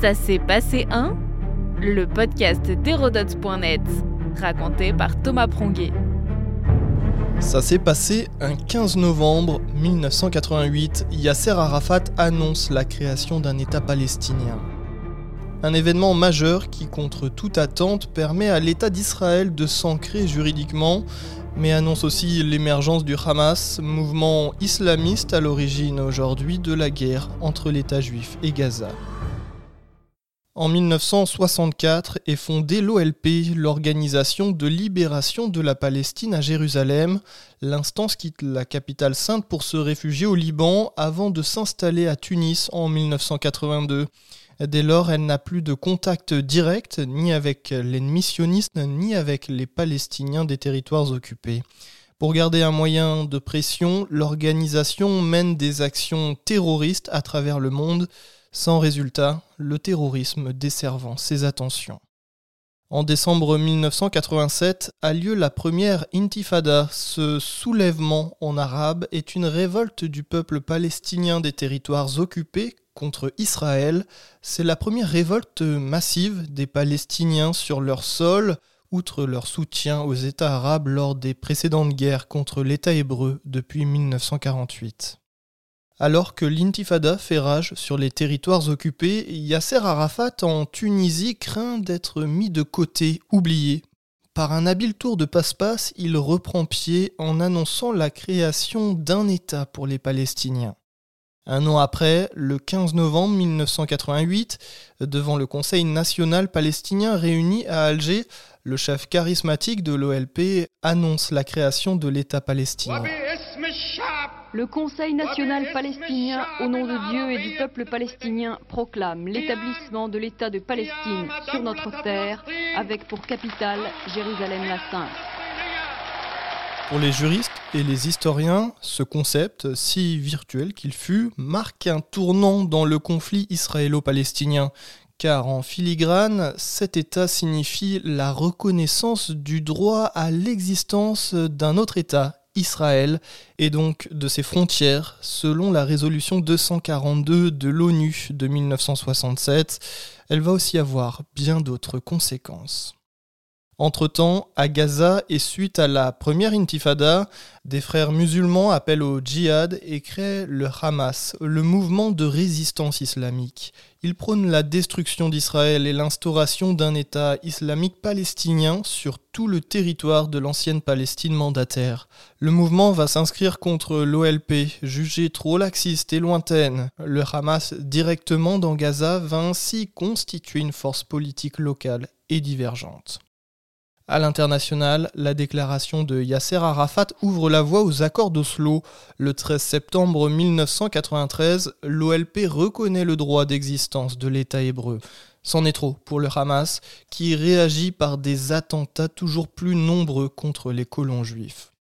Ça s'est passé un Le podcast d'Hérodote.net, raconté par Thomas Pronguet. Ça s'est passé un 15 novembre 1988. Yasser Arafat annonce la création d'un État palestinien. Un événement majeur qui, contre toute attente, permet à l'État d'Israël de s'ancrer juridiquement, mais annonce aussi l'émergence du Hamas, mouvement islamiste à l'origine aujourd'hui de la guerre entre l'État juif et Gaza. En 1964 est fondée l'OLP, l'Organisation de libération de la Palestine à Jérusalem. L'instance quitte la capitale sainte pour se réfugier au Liban avant de s'installer à Tunis en 1982. Dès lors, elle n'a plus de contact direct ni avec l'ennemi sioniste ni avec les Palestiniens des territoires occupés. Pour garder un moyen de pression, l'organisation mène des actions terroristes à travers le monde, sans résultat, le terrorisme desservant ses attentions. En décembre 1987 a lieu la première intifada. Ce soulèvement en arabe est une révolte du peuple palestinien des territoires occupés contre Israël. C'est la première révolte massive des Palestiniens sur leur sol, outre leur soutien aux États arabes lors des précédentes guerres contre l'État hébreu depuis 1948. Alors que l'intifada fait rage sur les territoires occupés, Yasser Arafat en Tunisie craint d'être mis de côté, oublié. Par un habile tour de passe-passe, il reprend pied en annonçant la création d'un État pour les Palestiniens. Un an après, le 15 novembre 1988, devant le Conseil national palestinien réuni à Alger, le chef charismatique de l'OLP annonce la création de l'État palestinien. Le Conseil national palestinien, au nom de Dieu et du peuple palestinien, proclame l'établissement de l'État de Palestine sur notre terre, avec pour capitale Jérusalem la Sainte. Pour les juristes et les historiens, ce concept, si virtuel qu'il fut, marque un tournant dans le conflit israélo-palestinien, car en filigrane, cet État signifie la reconnaissance du droit à l'existence d'un autre État, Israël, et donc de ses frontières, selon la résolution 242 de l'ONU de 1967. Elle va aussi avoir bien d'autres conséquences. Entre-temps, à Gaza et suite à la première intifada, des frères musulmans appellent au djihad et créent le Hamas, le mouvement de résistance islamique. Ils prônent la destruction d'Israël et l'instauration d'un État islamique palestinien sur tout le territoire de l'ancienne Palestine mandataire. Le mouvement va s'inscrire contre l'OLP, jugée trop laxiste et lointaine. Le Hamas directement dans Gaza va ainsi constituer une force politique locale et divergente. À l'international, la déclaration de Yasser Arafat ouvre la voie aux accords d'Oslo. Le 13 septembre 1993, l'OLP reconnaît le droit d'existence de l'État hébreu. C'en est trop pour le Hamas, qui réagit par des attentats toujours plus nombreux contre les colons juifs.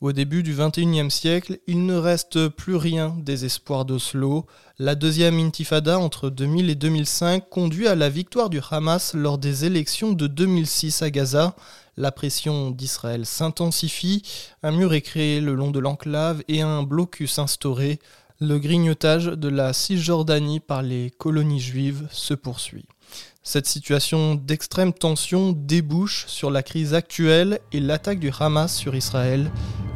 Au début du XXIe siècle, il ne reste plus rien des espoirs d'Oslo. La deuxième intifada entre 2000 et 2005 conduit à la victoire du Hamas lors des élections de 2006 à Gaza. La pression d'Israël s'intensifie, un mur est créé le long de l'enclave et un blocus instauré. Le grignotage de la Cisjordanie par les colonies juives se poursuit. Cette situation d'extrême tension débouche sur la crise actuelle et l'attaque du Hamas sur Israël,